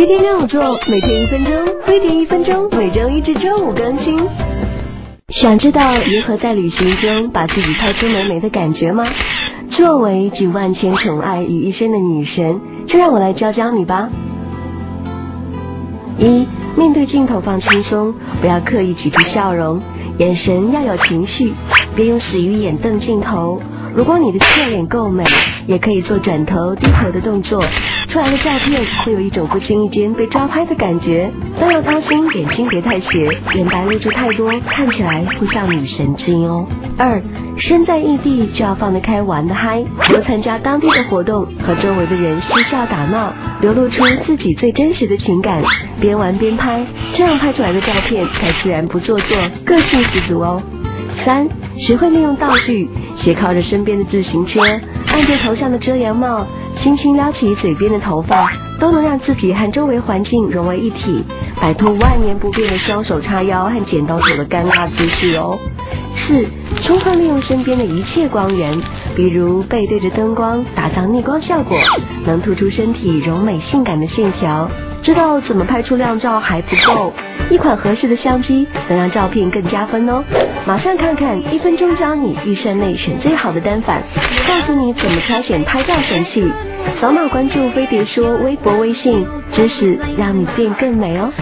天天让我做，每天一分钟，飞碟一分钟，每周一至周五更新。想知道如何在旅行中把自己拍出美美的感觉吗？作为集万千宠爱于一身的女神，就让我来教教你吧。一，面对镜头放轻松，不要刻意挤出笑容，眼神要有情绪，别用死鱼眼瞪镜头。如果你的侧脸够美，也可以做转头、低头的动作，出来的照片会有一种不经意间被抓拍的感觉。但要当心眼睛别太斜，眼白露出太多，看起来会像女神经哦。二，身在异地就要放得开，玩得嗨，多参加当地的活动，和周围的人嬉笑打闹，流露出自己最真实的情感，边玩边拍，这样拍出来的照片才自然不做作，个性十足哦。三，学会利用道具，斜靠着身边的自行车，按着头上的遮阳帽，轻轻撩起嘴边的头发，都能让自己和周围环境融为一体，摆脱万年不变的双手叉腰和剪刀手的尴尬姿势哦。四，充分利用身边的一切光源，比如背对着灯光，打造逆光效果，能突出身体柔美性感的线条。知道怎么拍出靓照还不够，一款合适的相机能让照片更加分哦。马上看看一分钟教你预算内选最好的单反，告诉你怎么挑选拍照神器。扫码关注飞碟说微博微信，知识让你变更美哦。